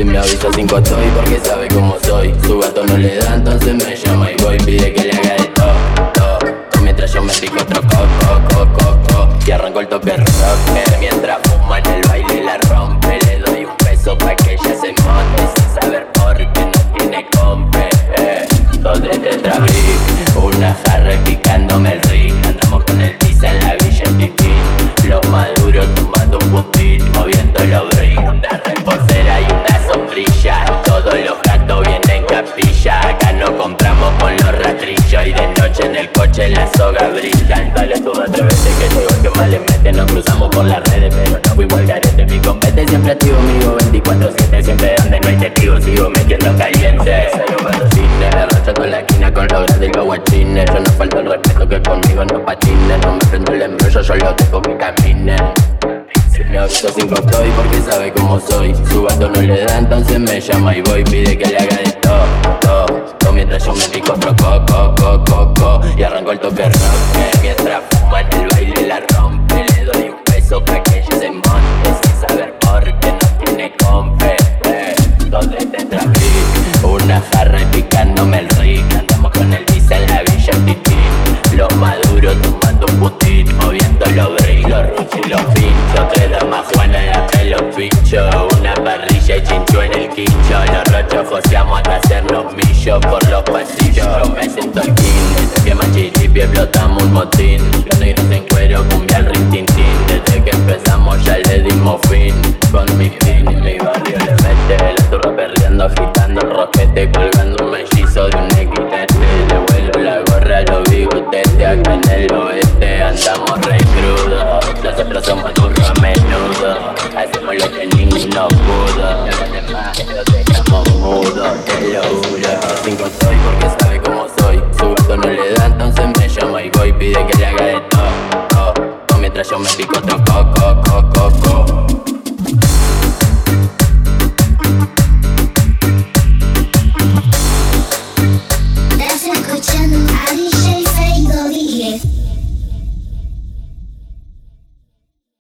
Si me avisa cinco estoy porque sabe cómo soy. Su gato no le da entonces me llama en el la soga brilla Dale tú atrévete que digo que mal le mete Nos cruzamos por las redes pero no fuimos al garete. Mi compete siempre activo, amigo 24-7 Siempre donde no hay testigos sigo metiendo caliente. Salgo patrocine, arrastrando la esquina con los grandes y los guachines. Yo no falta el respeto que conmigo no patine No me prendo el embrollo, yo lo dejo que camine. Me avisa sin estoy porque sabe cómo soy. Su gato no le da entonces me llama y voy. Pide que el toque rock Mientras fuma en el baile la rompe Le doy un beso pa' machiripi explotamos un motín. Los negros en cuero cumbia el rin tin tin Desde que empezamos ya le dimos fin. Con mi fin y mi barrio le mete La turba perreando agitando roquete Colgando un mellizo de un equitete Le vuelo la gorra los bigotetes Acá en el oeste. Andamos re crudos Nosotros somos turros show, el boy pide que le haga de todo. Mientras yo me pico otro coco, coco, coco.